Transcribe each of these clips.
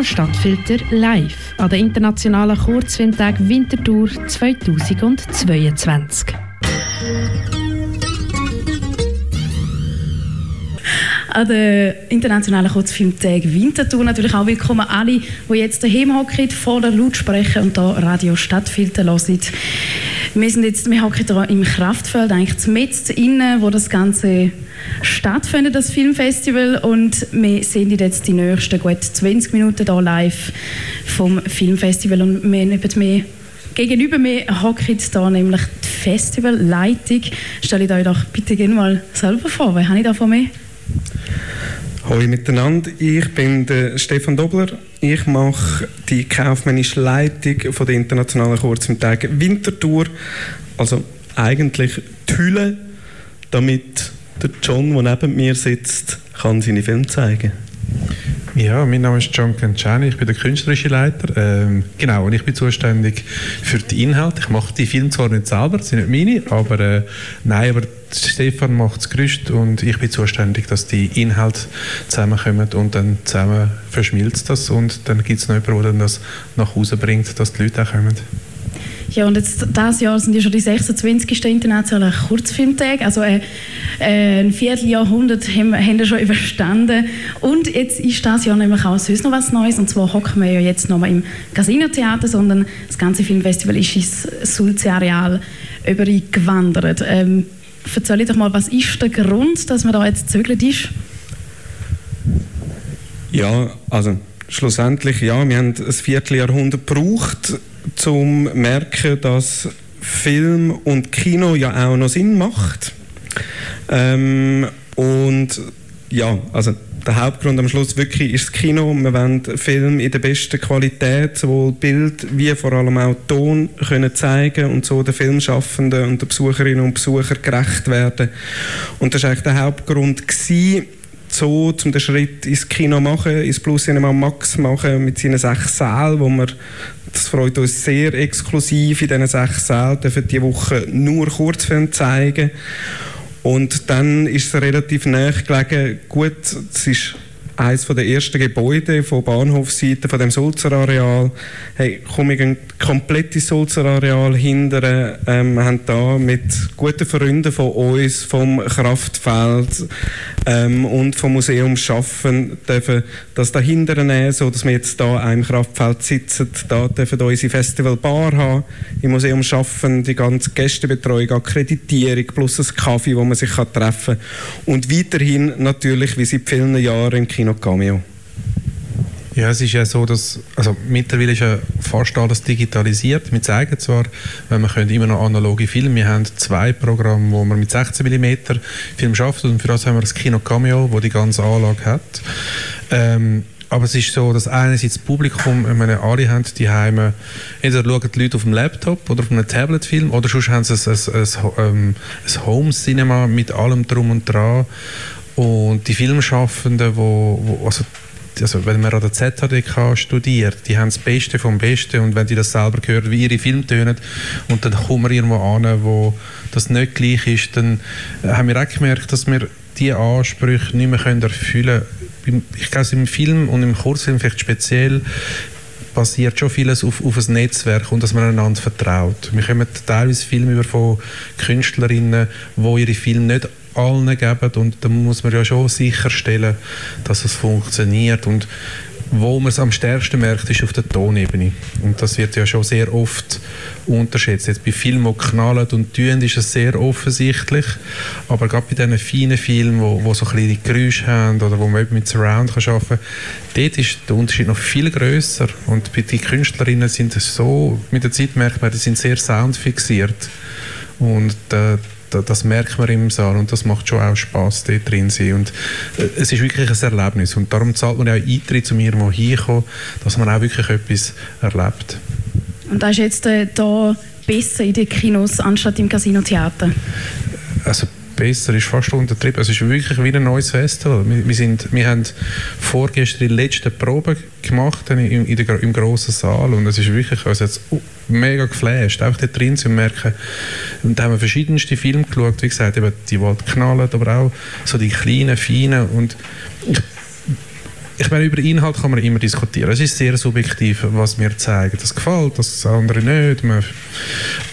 Radio Stadtfilter live an der internationalen Kurzfilmtag Winterthur 2022. an der internationalen Kurzfilmtag Winterthur. Natürlich auch willkommen alle, die jetzt daheim hocken, vor der Lautsprecher und hier Radio Stadtfilter hören. Wir sind jetzt, wir hier im Kraftfeld, eigentlich mitten innen, wo das Ganze stattfindet, das Filmfestival. Und wir sehen jetzt die nächsten gut 20 Minuten hier live vom Filmfestival. Und wir nehmen mehr Gegenüber mir hockt hier nämlich die Festivalleitung. Stelle ich euch doch bitte gerne mal selber vor. Wer habe ich da von mir? Hallo miteinander, ich bin der Stefan Dobler. Ich mache die kaufmännische Leitung von der internationalen Kurzmittag Wintertour. Also eigentlich die Hülle, damit der John, der neben mir sitzt, kann seine Filme zeigen. Ja, mein Name ist John Canciani, ich bin der künstlerische Leiter. Ähm, genau, und ich bin zuständig für die Inhalte. Ich mache die Filme zwar nicht selber, das sind nicht meine, aber äh, nein, aber Stefan macht das Gerüst und ich bin zuständig, dass die Inhalte zusammenkommen und dann zusammen verschmilzt das und dann gibt es noch jemanden, der das nach Hause bringt, dass die Leute auch kommen. Ja, und jetzt, dieses Jahr sind ja schon die 26. internationalen Kurzfilmtage. Also äh, äh, ein Vierteljahrhundert haben, haben wir schon überstanden. Und jetzt ist das Jahr nämlich auch sonst noch was Neues. Und zwar hocken wir ja jetzt noch mal im Casino-Theater, sondern das ganze Filmfestival ist ins Sulze-Areal übergewandert. Ähm, erzähl doch mal, was ist der Grund, dass man da jetzt zögert ist? Ja, also schlussendlich, ja, wir haben ein Vierteljahrhundert gebraucht, zum merken, dass Film und Kino ja auch noch Sinn macht. Ähm, und ja, also der Hauptgrund am Schluss wirklich ist das Kino. Wir wollen Film in der besten Qualität, sowohl Bild wie vor allem auch Ton können zeigen und so den Filmschaffenden und den Besucherinnen und Besuchern gerecht werden. Und das war eigentlich der Hauptgrund gewesen, so, um den Schritt ins Kino machen, ins Plus Cinema Max machen, mit seinen sechs Sälen, wo wir das freut uns sehr exklusiv in diesen sechs Sälen, dürfen die Woche nur Kurzfilme zeigen. Und dann ist es relativ nahe gelegen, gut, es ist eines der ersten Gebäude von Bahnhofseite von dem Sulzer Areal. Hey, komme ich ein komplettes Sulzer Areal hinter. Ähm, haben da mit guten Freunden von uns vom Kraftfeld ähm, und vom Museum schaffen dürfen das dahinter nehmen, so dass wir jetzt da im Kraftfeld sitzen. Da dürfen wir unsere Festivalbar haben. Im Museum schaffen die ganze Gästebetreuung, Akkreditierung plus ein Kaffee, wo man sich kann treffen kann. Und weiterhin natürlich, wie seit vielen Jahren im Kino Cameo. Ja, es ist ja so, dass also mittlerweile ist ja fast alles digitalisiert. Wir zeigen zwar, wenn können immer noch analoge Filme. Wir haben zwei Programme, wo man mit 16 mm Film schafft und für das haben wir das Kino Cameo, wo die ganze Anlage hat. Ähm, aber es ist so, dass einerseits das Publikum, ich meine, alle haben die Heime, entweder schauen die Leute auf dem Laptop oder auf einem Tablet-Film oder sonst haben sie ein, ein, ein, ähm, ein Home-Cinema mit allem drum und dran. Und die Filmschaffenden, wo, wo also also wenn man an der ZHDK studiert, die haben das Beste vom Besten und wenn die das selber hören, wie ihre Filme tönen und dann kommen wir irgendwo an, wo das nicht gleich ist, dann haben wir auch gemerkt, dass wir diese Ansprüche nicht mehr erfüllen können. Ich glaube, im Film und im Kurzfilm vielleicht speziell basiert schon vieles auf, auf ein Netzwerk und dass man einander vertraut. Wir kommen teilweise Filme über von Künstlerinnen, die ihre Filme nicht allen geben und da muss man ja schon sicherstellen, dass es funktioniert und wo man es am stärksten merkt, ist auf der Tonebene. Und das wird ja schon sehr oft unterschätzt. Jetzt bei Filmen, die knallen und tun, ist es sehr offensichtlich. Aber gerade bei diesen feinen Filmen, wo, wo so kleine Geräusche haben oder wo man mit Surround kann arbeiten kann, dort ist der Unterschied noch viel größer. Und den Künstlerinnen sind es so, mit der Zeit merkt man, die sind sehr soundfixiert. Und äh, das merkt man im Saal und das macht schon auch Spaß, dort drin zu sein. Und äh, es ist wirklich ein Erlebnis und darum zahlt man ja auch Eintritt zu mir, wo hinkommen, dass man auch wirklich etwas erlebt. Und das ist jetzt äh, da besser in den Kinos anstatt im Casino-Theater? Also besser ist fast untertrieben. Es ist wirklich wie ein neues Festival. Wir, wir, sind, wir haben vorgestern die letzte Probe gemacht in, in der, im grossen Saal und es ist wirklich, also jetzt mega geflasht, einfach da drin zu merken. Und da haben wir verschiedenste Filme geschaut, wie gesagt, eben die, die knallen, aber auch so die kleinen, feinen und ich ich meine, über Inhalt kann man immer diskutieren. Es ist sehr subjektiv, was wir zeigen. Das gefällt, das andere nicht. Man,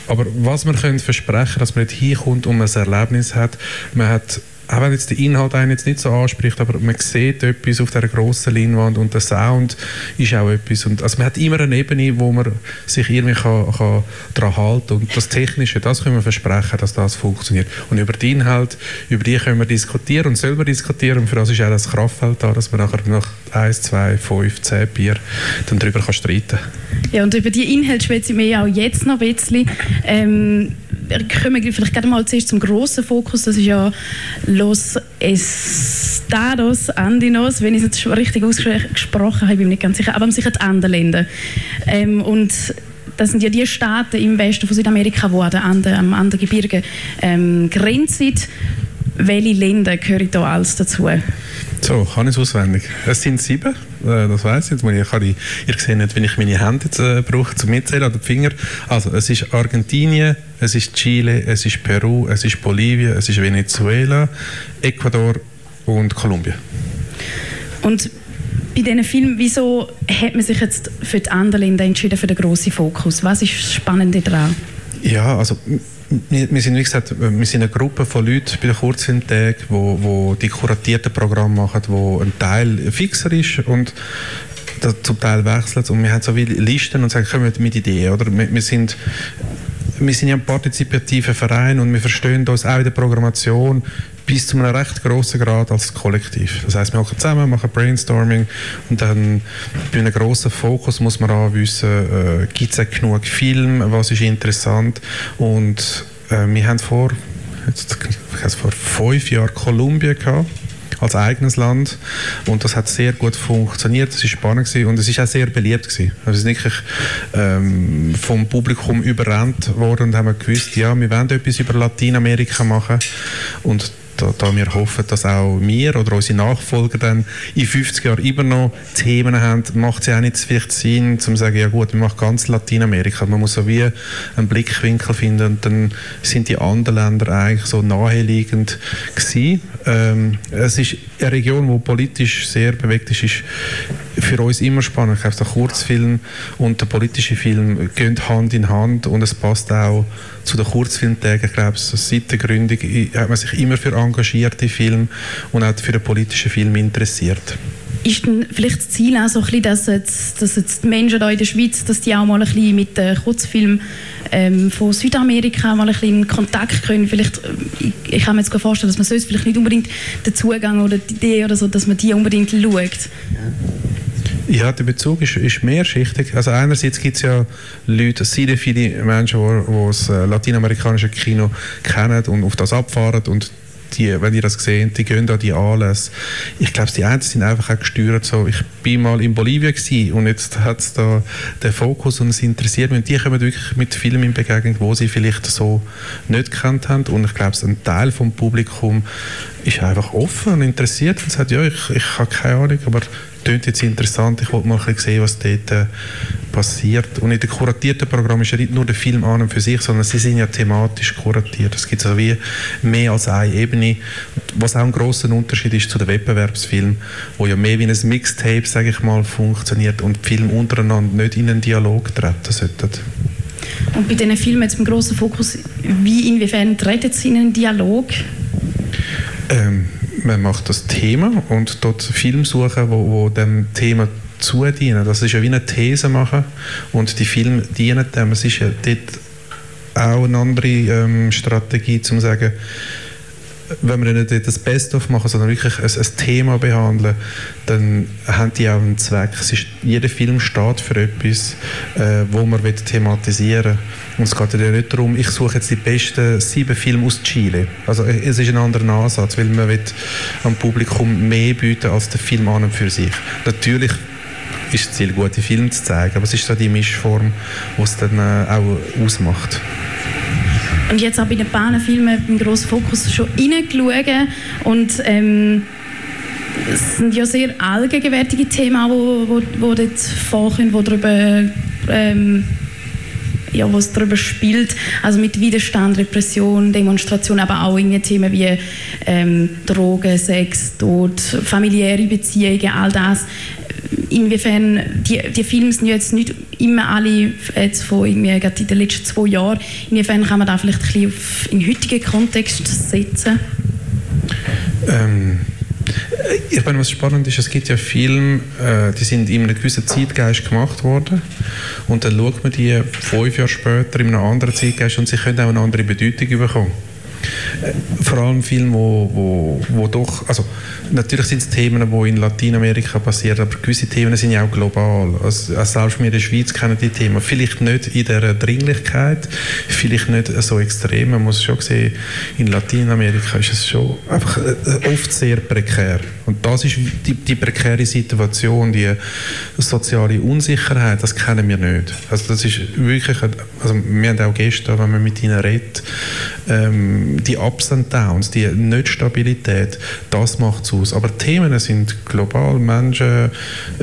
aber was wir können versprechen, dass man nicht hinkommt und man ein Erlebnis hat, man hat auch wenn jetzt der Inhalt einen jetzt nicht so anspricht, aber man sieht etwas auf dieser grossen Leinwand und der Sound ist auch etwas. Und, also man hat immer eine Ebene, wo man sich irgendwie kann, kann daran halten und das Technische, das können wir versprechen, dass das funktioniert. Und über den Inhalt, über die können wir diskutieren und selber diskutieren und für das ist auch das Kraftfeld da, dass man nachher nach 1, 2, 5, 10 Bier dann darüber kann streiten Ja, und über die Inhalte schwätze ich auch jetzt noch ein bisschen. Ähm, kommen wir vielleicht gerade mal zuerst zum grossen Fokus, das ist ja Los Estados Andinos, wenn ich es richtig ausgesprochen habe, bin ich nicht ganz sicher, aber sicher die Andenländer. Ähm, und das sind ja die Staaten im Westen von Südamerika, die an der Ande, am Andengebirge ähm, grenzen. Welche Länder gehören da alles dazu? So, kann ich es auswendig. Es sind sieben, äh, das weiß ich. Jetzt kann ich, ihr seht nicht, wenn ich meine Hände jetzt, äh, brauche zum Mitzählen oder die Finger. Also, es ist Argentinien, es ist Chile, es ist Peru, es ist Bolivien, es ist Venezuela, Ecuador und Kolumbien. Und bei diesen Filmen, wieso hat man sich jetzt für die anderen entschieden, für den grossen Fokus? Was ist das Spannende daran? Ja, also wir, wir, sind, wie gesagt, wir sind eine Gruppe von Leuten bei den Kurzfilmtagen, wo, wo die kuratierten Programme machen, wo ein Teil fixer ist und zum Teil wechselt und wir haben so viele Listen und sagen, kommen mit Ideen, oder? Wir, wir sind wir sind ja ein partizipativer Verein und wir verstehen uns auch in der Programmation bis zu einem recht grossen Grad als Kollektiv. Das heißt, wir machen zusammen, machen Brainstorming und dann bei einem grossen Fokus muss man auch wissen, äh, gibt es genug Film, was ist interessant und äh, wir haben vor, jetzt, vor fünf Jahren Kolumbien gehabt als eigenes Land. Und das hat sehr gut funktioniert, es war spannend gewesen. Und es ist auch sehr beliebt gewesen. Also es ist wirklich ähm, vom Publikum überrannt worden und haben gewusst, ja, wir wollen etwas über Lateinamerika machen. Und da, da, wir hoffen, dass auch wir oder unsere Nachfolger dann in 50 Jahren immer noch Themen haben, macht es ja auch nicht vielleicht Sinn, zu sagen, ja gut, wir machen ganz Lateinamerika. Man muss so wie einen Blickwinkel finden und dann sind die anderen Länder eigentlich so naheliegend gewesen. Ähm, es ist eine Region, die politisch sehr bewegt ist, ist für uns immer spannend. Ich glaube, der Kurzfilm und der politische Film gehen Hand in Hand und es passt auch zu den Kurzfilmtagen. Ich glaube, seit der Gründung hat man sich immer für engagierte Filme und auch für den politischen Film interessiert. Ist denn vielleicht das Ziel auch so ein bisschen, dass jetzt, dass jetzt die Menschen hier in der Schweiz, dass die auch mal ein bisschen mit den Kurzfilmen ähm, von Südamerika mal ein bisschen in Kontakt können? Vielleicht, ich, ich kann mir jetzt vorstellen, dass man sonst vielleicht nicht unbedingt den Zugang oder die Idee oder so, dass man die unbedingt schaut. Ja, der Bezug ist, ist mehrschichtig. Also einerseits gibt es ja Leute, sehr viele Menschen, die das äh, lateinamerikanische Kino kennen und auf das abfahren und die, wenn ihr das seht, die gehen da die Anlässe. Ich glaube, die einen sind einfach auch gesteuert. So, ich bin mal in Bolivien und jetzt hat es da den Fokus und es interessiert mich. Und die kommen wirklich mit Filmen in Begegnung, wo sie vielleicht so nicht gekannt haben. Und ich glaube, ein Teil vom Publikum ist einfach offen und interessiert und sagt, ja, ich, ich habe keine Ahnung, aber klingt jetzt interessant, ich wollte mal ein sehen, was dort äh, passiert. Und in den kuratierten Programmen ist ja nicht nur der Film an und für sich, sondern sie sind ja thematisch kuratiert. Es gibt also wie mehr als eine Ebene, was auch ein großer Unterschied ist zu den Wettbewerbsfilmen, wo ja mehr wie ein Mixtape, sage ich mal, funktioniert und die Filme untereinander nicht in einen Dialog treten sollten. Und bei diesen Filmen jetzt mit grossen Fokus, wie inwiefern treten sie in einen Dialog? Ähm, man macht das Thema und dort Film suchen, wo, wo dem Thema zudienen. Das ist ja wie eine These machen und die Filme dienen dem. Es ist ja dort auch eine andere ähm, Strategie, um zu sagen, wenn wir nicht das Best-of machen, sondern wirklich ein, ein, Thema behandeln, dann haben die auch einen Zweck. Ist, jeder Film steht für etwas, äh, wo man thematisieren will. Und es geht ja nicht darum, ich suche jetzt die besten sieben Filme aus Chile. Also äh, es ist ein anderer Ansatz, weil man will am Publikum mehr bieten als der Film an und für sich. Natürlich ist das Ziel, gute Filme zu zeigen, aber es ist so die Mischform, die es dann äh, auch ausmacht. Und jetzt auch bei den Bahnenfilmen im grossen Fokus schon reingeschaut und ähm, es sind ja sehr allgegenwärtige Themen, die wo, wo, wo dort vorkommen, wo darüber ähm, ja, was darüber spielt, also mit Widerstand, Repression, Demonstration, aber auch in Themen wie ähm, Drogen, Sex, Tod, familiäre Beziehungen, all das. Inwiefern, die, die Filme sind jetzt nicht immer alle jetzt von irgendwie in den letzten zwei Jahren, inwiefern kann man da vielleicht ein bisschen auf, in den heutigen Kontext setzen? Ähm ich meine, was spannend ist, es gibt ja Filme, äh, die sind in einem gewissen Zeitgeist gemacht worden und dann schaut man die fünf Jahre später in einem anderen Zeitgeist und sie können auch eine andere Bedeutung bekommen. Äh, vor allem Filme, wo, wo, wo doch, also natürlich sind es Themen, die in Lateinamerika passieren, aber gewisse Themen sind ja auch global. Also, selbst wir in der Schweiz kennen die Themen. Vielleicht nicht in der Dringlichkeit, vielleicht nicht so extrem. Man muss schon sehen, in Lateinamerika ist es schon einfach äh, oft sehr prekär. Und das ist die, die prekäre Situation, die soziale Unsicherheit, das kennen wir nicht. Also das ist wirklich, also wir haben auch gestern, wenn man mit ihnen redet, ähm, die Ups und Downs, die Nicht-Stabilität, das macht es aus. Aber Themen sind global, Menschen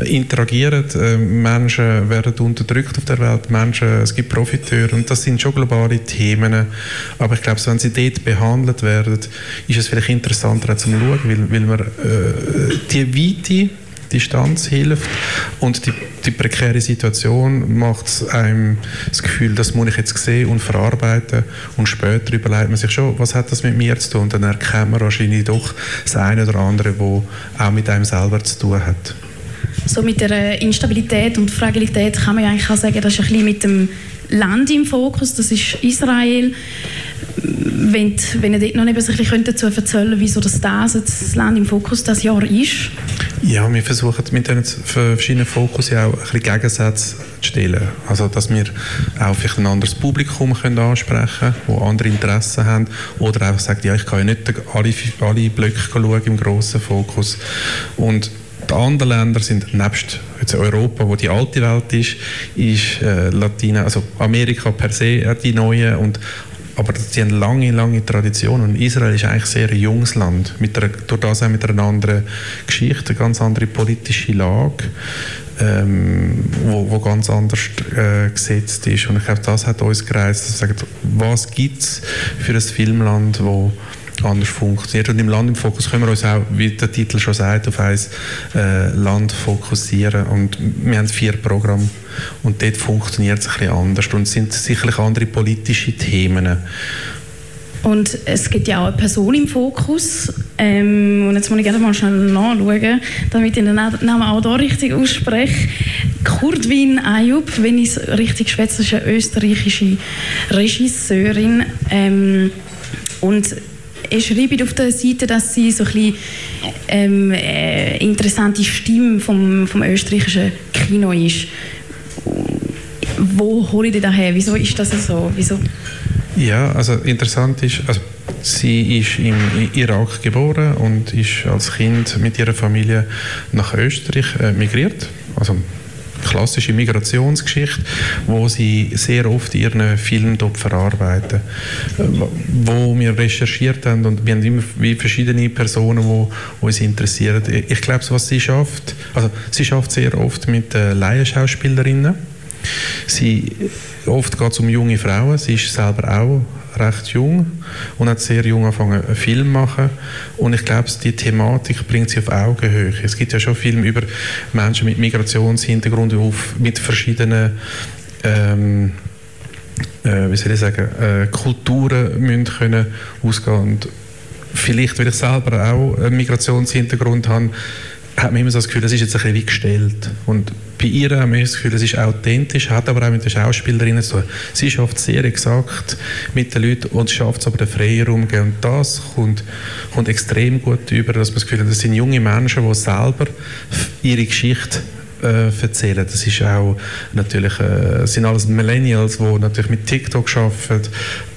interagieren, äh, Menschen werden unterdrückt auf der Welt, Menschen, es gibt Profiteure und das sind schon globale Themen. Aber ich glaube, wenn sie dort behandelt werden, ist es vielleicht interessanter zu schauen, weil, weil man äh, die Weite Distanz hilft und die, die prekäre Situation macht einem das Gefühl, das muss ich jetzt sehen und verarbeiten und später überlegt man sich schon, was hat das mit mir zu tun und dann erkennt man wahrscheinlich doch das eine oder andere, wo auch mit einem selber zu tun hat. So mit der Instabilität und Fragilität kann man ja eigentlich auch sagen, das ist ein bisschen mit dem Land im Fokus, das ist Israel wenn, wenn ihr dort noch ein bisschen dazu erzählen wieso das, das Land im Fokus das Jahr ist? Ja, wir versuchen mit diesen verschiedenen Fokus ja auch ein bisschen Gegensätze zu stellen. Also, dass wir auch vielleicht ein anderes Publikum können ansprechen können, das andere Interessen haben. Oder einfach sagen, ja, ich kann ja nicht alle, alle Blöcke schauen im grossen Fokus. Und die anderen Länder sind nebst jetzt Europa, wo die alte Welt ist, ist äh, Latina, also Amerika per se die neue und aber sie haben lange, lange Tradition und Israel ist eigentlich sehr ein junges Land, mit einer, durch das auch mit einer anderen Geschichte, eine ganz andere politische Lage, ähm, wo, wo ganz anders äh, gesetzt ist und ich glaube, das hat uns gereizt, dass wir sagen, was gibt es für ein Filmland, wo anders funktioniert. Und im Land im Fokus können wir uns auch, wie der Titel schon sagt, auf ein äh, Land fokussieren. Und wir haben vier Programme und dort funktioniert es ein bisschen anders und es sind sicherlich andere politische Themen. Und es gibt ja auch eine Person im Fokus. Ähm, und jetzt muss ich gerne mal schnell nachschauen, damit ich den Namen auch hier richtig ausspreche. Kurdwin Ayub, wenn ich es richtig schwätze, ist eine österreichische Regisseurin. Ähm, und er schreibt auf der Seite, dass sie so ein ähm, äh, interessante Stimme vom, vom österreichischen Kino ist. Wo hole ich die daher? Wieso ist das so? Wieso? Ja, also interessant ist, also sie ist im Irak geboren und ist als Kind mit ihrer Familie nach Österreich äh, migriert. Also klassische Migrationsgeschichte, wo sie sehr oft ihren Film dort verarbeiten. Wo wir recherchiert haben und wir haben immer wie verschiedene Personen, die uns interessieren. Ich glaube, was sie schafft, also sie schafft sehr oft mit äh, Laienschauspielerinnen. Sie, oft geht es um junge Frauen. Sie ist selber auch recht jung und hat sehr jung angefangen, einen Film zu machen. Und ich glaube, die Thematik bringt sie auf Augenhöhe. Es gibt ja schon Filme über Menschen mit Migrationshintergrund, mit verschiedenen ähm, äh, wie soll ich sagen, äh, Kulturen müssen können ausgehen und vielleicht, weil ich selber auch einen Migrationshintergrund habe, hat man immer so das Gefühl, es ist jetzt ein bisschen wie gestellt. Und bei ihr haben wir das Gefühl, es ist authentisch, hat aber auch mit den Schauspielerinnen zu tun. Sie schafft sehr exakt mit den Leuten und schafft es aber den Freiraum. Und das kommt, kommt extrem gut über, dass man das Gefühl hat, das sind junge Menschen, die selber ihre Geschichte äh, erzählen. Das ist auch natürlich, äh, sind alles Millennials, die natürlich mit TikTok arbeiten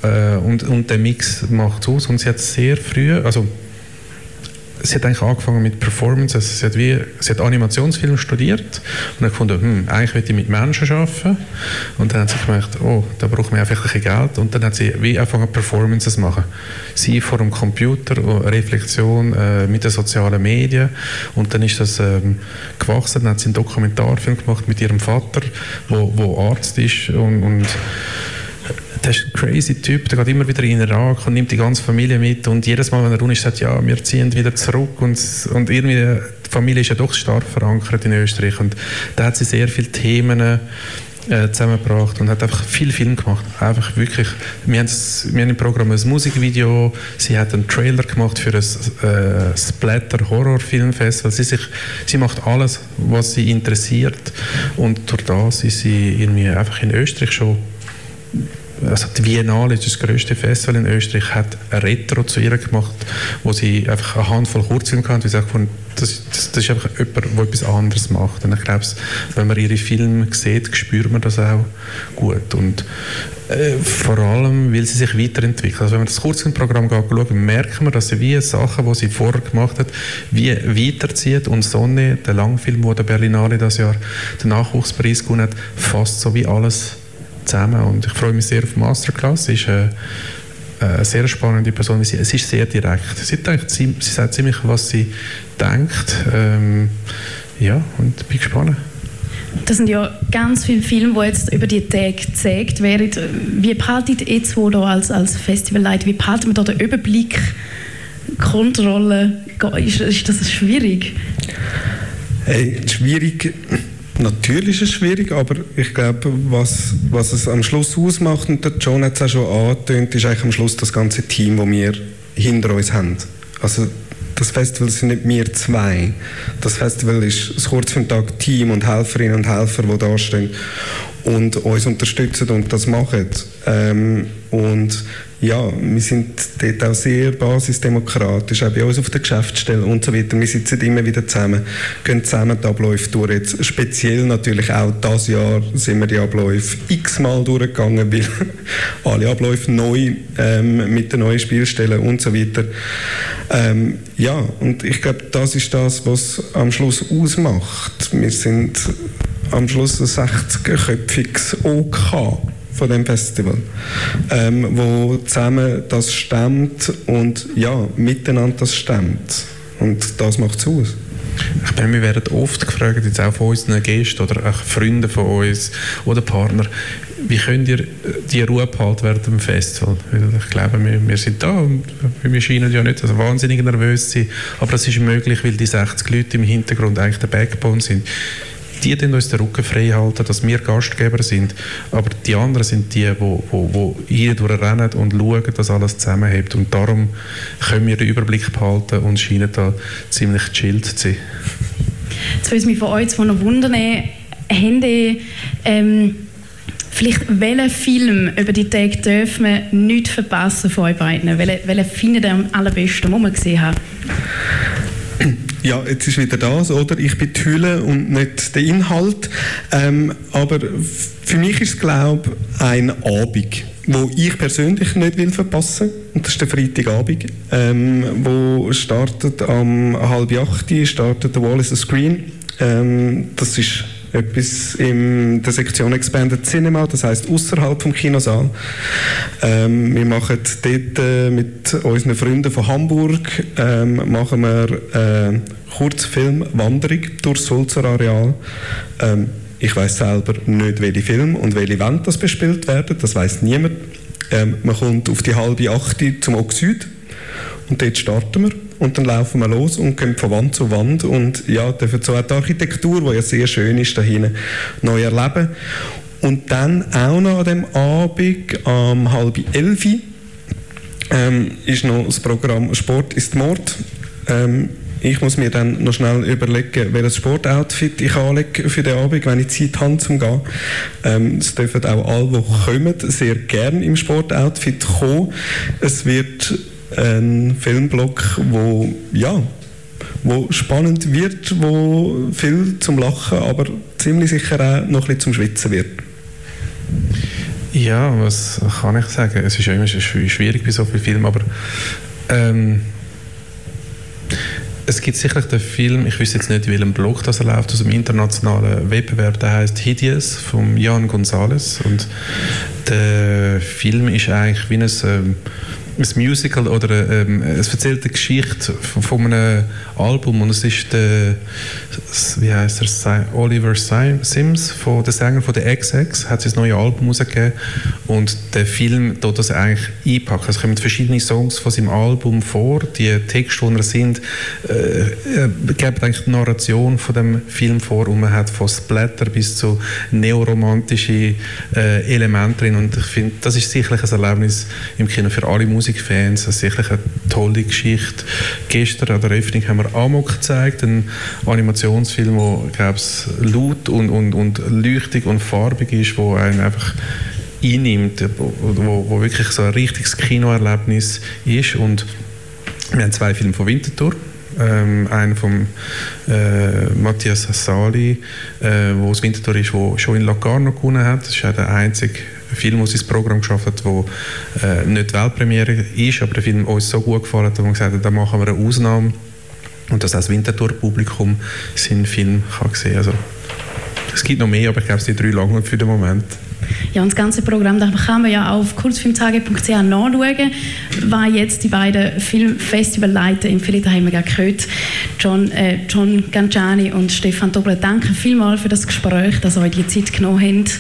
äh, und, und der Mix macht es aus. Und sie hat sehr früh, also sie hat eigentlich angefangen mit Performances. Sie hat, wie, sie hat Animationsfilm studiert und hat gefunden, hm, eigentlich will ich mit Menschen arbeiten. Und dann hat sie gemerkt, oh, da braucht man einfach ein Geld. Und dann hat sie wie angefangen Performances zu machen. Sie vor dem Computer, Reflexion äh, mit den sozialen Medien. Und dann ist das ähm, gewachsen. Dann hat sie einen Dokumentarfilm gemacht mit ihrem Vater, wo, wo Arzt ist und, und der ist ein crazy Typ, der geht immer wieder in den Irak und nimmt die ganze Familie mit und jedes Mal, wenn er runter ist, sagt ja, wir ziehen wieder zurück und, und irgendwie, die Familie ist ja doch stark verankert in Österreich und da hat sie sehr viele Themen äh, zusammengebracht und hat einfach viel Film gemacht. Einfach wirklich, wir haben, wir haben im Programm ein Musikvideo, sie hat einen Trailer gemacht für ein äh, Splatter-Horror-Filmfestival. Sie, sich, sie macht alles, was sie interessiert und durch das ist sie irgendwie einfach in Österreich schon also die Biennale, das größte Festival in Österreich, hat ein Retro zu ihr gemacht, wo sie einfach eine Handvoll Kurzfilme hatte. Das, das, das ist einfach jemand, der etwas anderes macht. Und ich glaube, wenn man ihre Filme sieht, spürt man das auch gut. Und äh, vor allem, weil sie sich weiterentwickelt. Also wenn man das Kurzfilmprogramm schaut, merkt man, dass sie wie Sachen, die sie vorher gemacht hat, wie weiterzieht. Und Sonne, der Langfilm, wo der Berlinale das Jahr den Nachwuchspreis gewonnen hat, fast so wie alles zusammen und ich freue mich sehr auf die Masterclass. Sie ist eine, eine sehr spannende Person. Sie, es ist sehr direkt. Sie, denkt, sie, sie sagt ziemlich, was sie denkt. Ähm, ja, und bin gespannt. Das sind ja ganz viele Filme, die jetzt über die Tage gezeigt werden. Wie behaltet ihr jetzt wo da als, als Festivalleiter, wie behalten wir da den Überblick, Kontrolle? Ist, ist das schwierig? Hey, schwierig Natürlich ist es schwierig, aber ich glaube, was, was es am Schluss ausmacht, und der John hat es auch schon angetönt, ist eigentlich am Schluss das ganze Team, das wir hinter uns haben. Also das Festival sind nicht wir zwei. Das Festival ist das Kurzfilmtag Team und Helferinnen und Helfer, die da stehen und uns unterstützen und das machen. Ähm, und ja, wir sind dort auch sehr basisdemokratisch, auch bei uns auf der Geschäftsstelle und so weiter. Wir sitzen immer wieder zusammen, gehen zusammen die Abläufe durch. Jetzt speziell natürlich auch dieses Jahr sind wir die Abläufe x-mal durchgegangen, weil alle Abläufe neu ähm, mit den neuen Spielstellen und so weiter. Ähm, ja, und ich glaube, das ist das, was am Schluss ausmacht. Wir sind am Schluss ein 60-köpfiges OK von dem Festival, ähm, wo zusammen das stemmt und ja, miteinander das stemmt. Und das macht es aus. Ich meine, wir werden oft gefragt, jetzt auch von unseren Gästen oder Freunden von uns oder Partner, wie könnt ihr die Ruhe behalten während dem Festival? Ich glaube, wir, wir sind da und wir scheinen ja nicht also wahnsinnig nervös zu sein, aber das ist möglich, weil die 60 Leute im Hintergrund eigentlich der Backbone sind die den uns den Rücken frei halten, dass wir Gastgeber sind. Aber die anderen sind die, die, die, rennen und schauen, dass alles zusammenhält. Und darum können wir den Überblick behalten und scheinen da ziemlich chillt zu sein. Jetzt würde mich von euch von noch wundern, haben die, ähm, vielleicht welchen Film über die Tage dürfen wir nicht verpassen von euch beiden? Welchen, welchen findet ihr am allerbesten, den wir gesehen haben? Ja, jetzt ist wieder das, oder? Ich bin die Hülle und nicht der Inhalt. Ähm, aber für mich ist es, glaube ich, ein Abend, wo ich persönlich nicht will verpassen Und das ist der Freitagabend, ähm, wo startet am halb acht, startet der Wall is a Screen. Ähm, das ist etwas in der Sektion Expanded Cinema, das heißt außerhalb vom Kinosaal. Ähm, wir machen dort äh, mit unseren Freunden von Hamburg ähm, machen wir äh, Kurzfilmwanderung durchs Sulzer Areal. Ähm, ich weiß selber nicht, welche Film und welche Event das bespielt werden. Das weiß niemand. Ähm, man kommt auf die halbe Achte zum Oxid und dort starten wir und dann laufen wir los und gehen von Wand zu Wand und ja, dürfen so die Architektur, die ja sehr schön ist, da hinten neu erleben. Und dann auch noch an dem Abend um halb elf ähm, ist noch das Programm Sport ist Mord. Ähm, ich muss mir dann noch schnell überlegen, welches Sportoutfit ich anlege für den Abend, wenn ich Zeit habe zum Gehen. Ähm, es dürfen auch alle, die kommen, sehr gerne im Sportoutfit kommen. Es wird ein Filmblock, wo ja, wo spannend wird, wo viel zum Lachen, aber ziemlich sicher auch noch ein zum Schwitzen wird. Ja, was kann ich sagen? Es ist ja immer schwierig bei so vielen Filmen, aber ähm, es gibt sicherlich den Film, ich wüsste jetzt nicht, in welchem Blog das läuft, aus dem internationalen Wettbewerb, der heißt Hideous von Jan González und der Film ist eigentlich wie ein ähm, ein Musical oder ähm, es erzählt eine Geschichte von, von, einem Album und es ist der, wie heißt er, Oliver Sims, von, der Sänger von der XX, hat sein neues Album rausgegeben und der Film tut das eigentlich einpacken. Es kommen verschiedene Songs von seinem Album vor, die Texte, die er sind, äh, äh, geben eigentlich die Narration von dem Film vor und man hat von Splatter bis zu neoromantische äh, Elemente drin und ich finde, das ist sicherlich ein Erlebnis im Kino für alle Musiker Musikfans. Das ist sicherlich eine tolle Geschichte. Gestern an der Öffnung haben wir Amok gezeigt, einen Animationsfilm, der laut und, und, und leuchtig und farbig ist, wo einen einfach einnimmt, wo, wo, wirklich so ein richtiges Kinoerlebnis ist. Und wir haben zwei Filme von Winterthur. Ähm, einen von äh, Matthias Hassali, äh, wo Winterthur ist, wo schon in Locarno gewonnen hat. Das ist auch der einzige Film aus unserem Programm geschafft hat, der äh, nicht Weltpremiere ist, aber der Film uns so gut gefallen hat, dass wir gesagt haben, da machen wir eine Ausnahme und dass auch das Winterthur-Publikum seinen Film kann sehen kann. Also, es gibt noch mehr, aber ich glaube, es sind drei lange für den Moment. Ja, und das ganze Programm da kann man ja auf kurzfilmtage.ch nachschauen, was jetzt die beiden Filmfestivalleiter im Philipp haben wir gehört, John, äh, John Ganciani und Stefan Dobler. Danke vielmals für das Gespräch, dass ihr euch die Zeit genommen habt.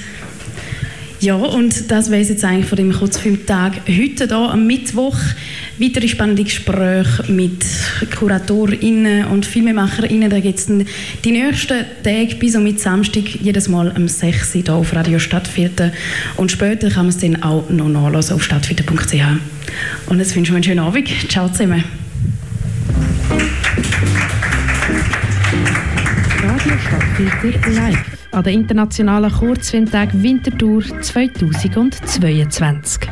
Ja, und das wäre jetzt eigentlich von dem Kurzfilmtag heute hier am Mittwoch. Weitere spannende Gespräche mit KuratorInnen und FilmemacherInnen. Da gibt es die nächsten Tage bis und mit Samstag jedes Mal um 6 Uhr hier auf Radio Stadtviertel. Und später kann man es dann auch noch nachlesen auf stadtviertel.ch. Und jetzt wünsche ich einen schönen Abend. Ciao zusammen. Stadtviertel live an den internationalen Kurzfilmtag Winterthur 2022.